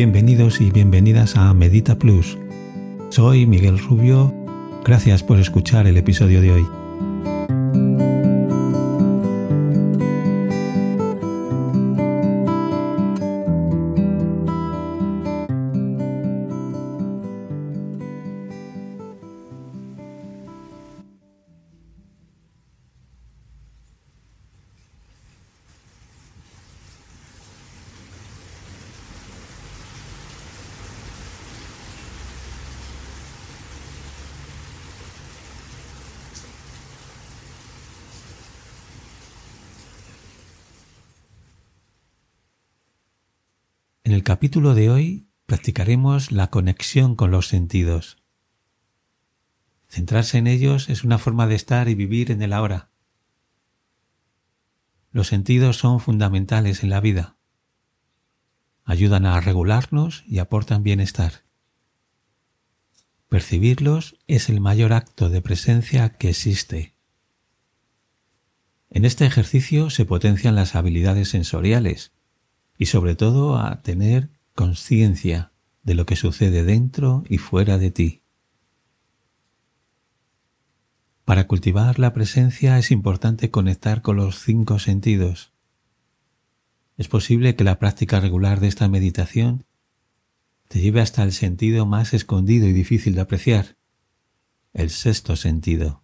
Bienvenidos y bienvenidas a Medita Plus. Soy Miguel Rubio. Gracias por escuchar el episodio de hoy. En el capítulo de hoy practicaremos la conexión con los sentidos. Centrarse en ellos es una forma de estar y vivir en el ahora. Los sentidos son fundamentales en la vida. Ayudan a regularnos y aportan bienestar. Percibirlos es el mayor acto de presencia que existe. En este ejercicio se potencian las habilidades sensoriales, y sobre todo a tener conciencia de lo que sucede dentro y fuera de ti. Para cultivar la presencia es importante conectar con los cinco sentidos. Es posible que la práctica regular de esta meditación te lleve hasta el sentido más escondido y difícil de apreciar, el sexto sentido.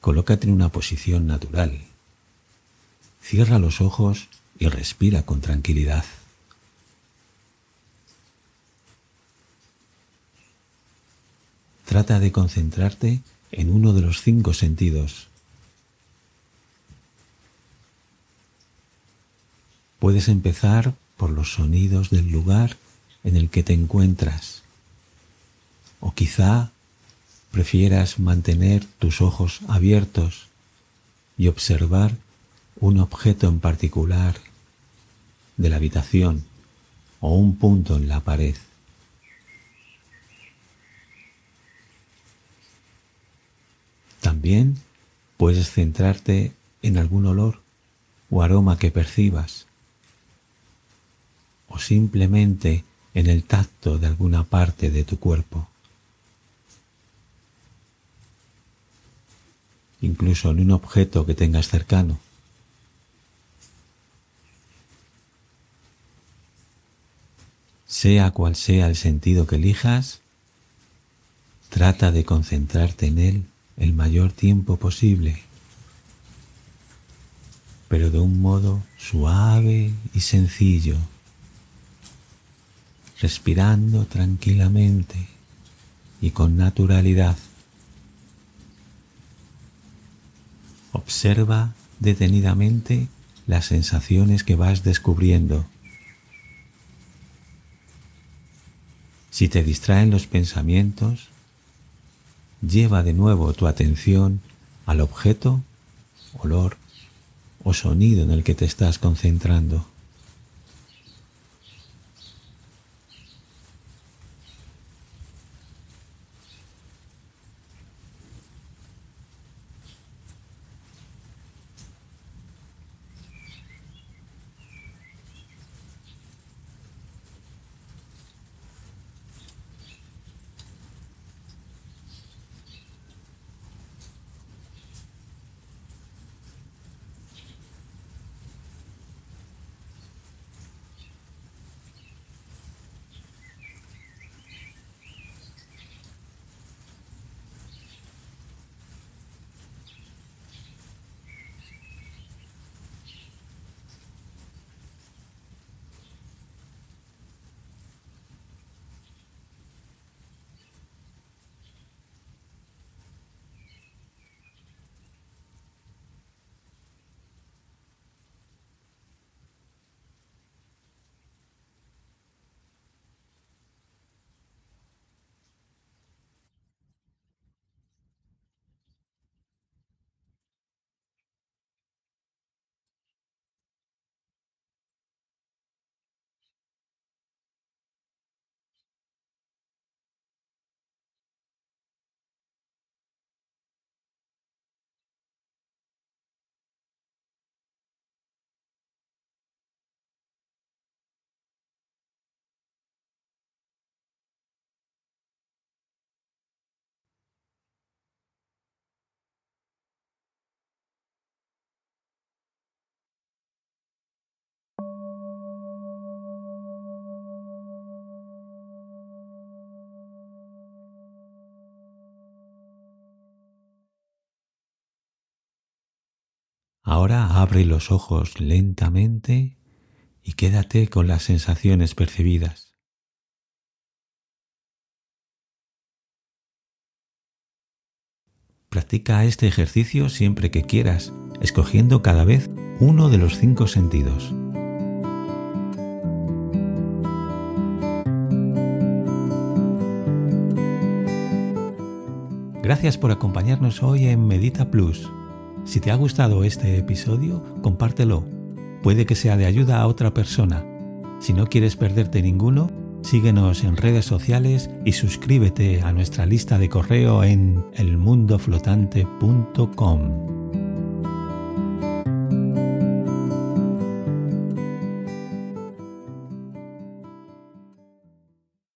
Colócate en una posición natural. Cierra los ojos y respira con tranquilidad. Trata de concentrarte en uno de los cinco sentidos. Puedes empezar por los sonidos del lugar en el que te encuentras o quizá prefieras mantener tus ojos abiertos y observar un objeto en particular de la habitación o un punto en la pared. También puedes centrarte en algún olor o aroma que percibas o simplemente en el tacto de alguna parte de tu cuerpo. Incluso en un objeto que tengas cercano. Sea cual sea el sentido que elijas, trata de concentrarte en él el mayor tiempo posible, pero de un modo suave y sencillo, respirando tranquilamente y con naturalidad. Observa detenidamente las sensaciones que vas descubriendo. Si te distraen los pensamientos, lleva de nuevo tu atención al objeto, olor o sonido en el que te estás concentrando. Ahora abre los ojos lentamente y quédate con las sensaciones percibidas. Practica este ejercicio siempre que quieras, escogiendo cada vez uno de los cinco sentidos. Gracias por acompañarnos hoy en Medita Plus. Si te ha gustado este episodio, compártelo. Puede que sea de ayuda a otra persona. Si no quieres perderte ninguno, síguenos en redes sociales y suscríbete a nuestra lista de correo en elmundoflotante.com.